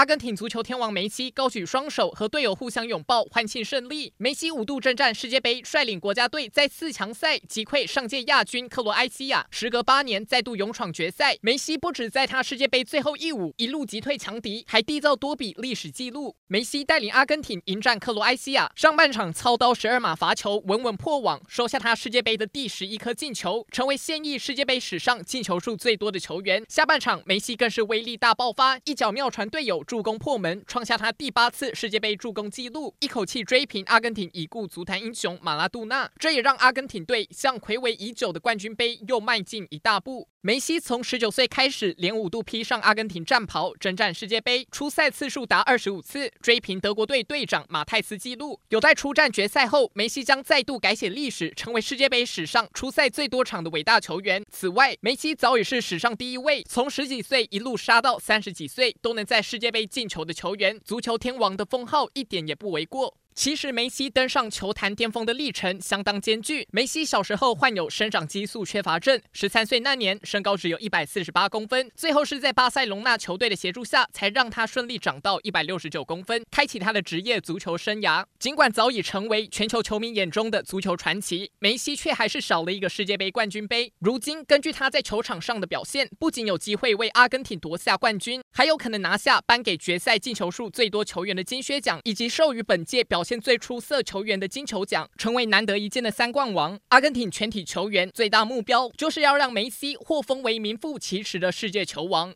阿根廷足球天王梅西高举双手，和队友互相拥抱，欢庆胜利。梅西五度征战世界杯，率领国家队在四强赛击溃上届亚军克罗埃西亚，时隔八年再度勇闯决赛。梅西不止在他世界杯最后一舞一路击退强敌，还缔造多笔历史纪录。梅西带领阿根廷迎战克罗埃西亚，上半场操刀十二码罚球，稳稳破网，收下他世界杯的第十一颗进球，成为现役世界杯史上进球数最多的球员。下半场，梅西更是威力大爆发，一脚妙传队友。助攻破门，创下他第八次世界杯助攻纪录，一口气追平阿根廷已故足坛英雄马拉杜纳。这也让阿根廷队向睽违已久的冠军杯又迈进一大步。梅西从十九岁开始，连五度披上阿根廷战袍，征战世界杯，出赛次数达二十五次，追平德国队队长马泰斯纪录。有待出战决赛后，梅西将再度改写历史，成为世界杯史上出赛最多场的伟大球员。此外，梅西早已是史上第一位从十几岁一路杀到三十几岁都能在世界杯被进球的球员，足球天王的封号一点也不为过。其实梅西登上球坛巅峰的历程相当艰巨。梅西小时候患有生长激素缺乏症，十三岁那年身高只有一百四十八公分，最后是在巴塞隆纳球队的协助下，才让他顺利长到一百六十九公分，开启他的职业足球生涯。尽管早已成为全球球迷眼中的足球传奇，梅西却还是少了一个世界杯冠军杯。如今根据他在球场上的表现，不仅有机会为阿根廷夺下冠军，还有可能拿下颁给决赛进球数最多球员的金靴奖，以及授予本届表。表现最出色球员的金球奖，成为难得一见的三冠王。阿根廷全体球员最大目标就是要让梅西获封为名副其实的世界球王。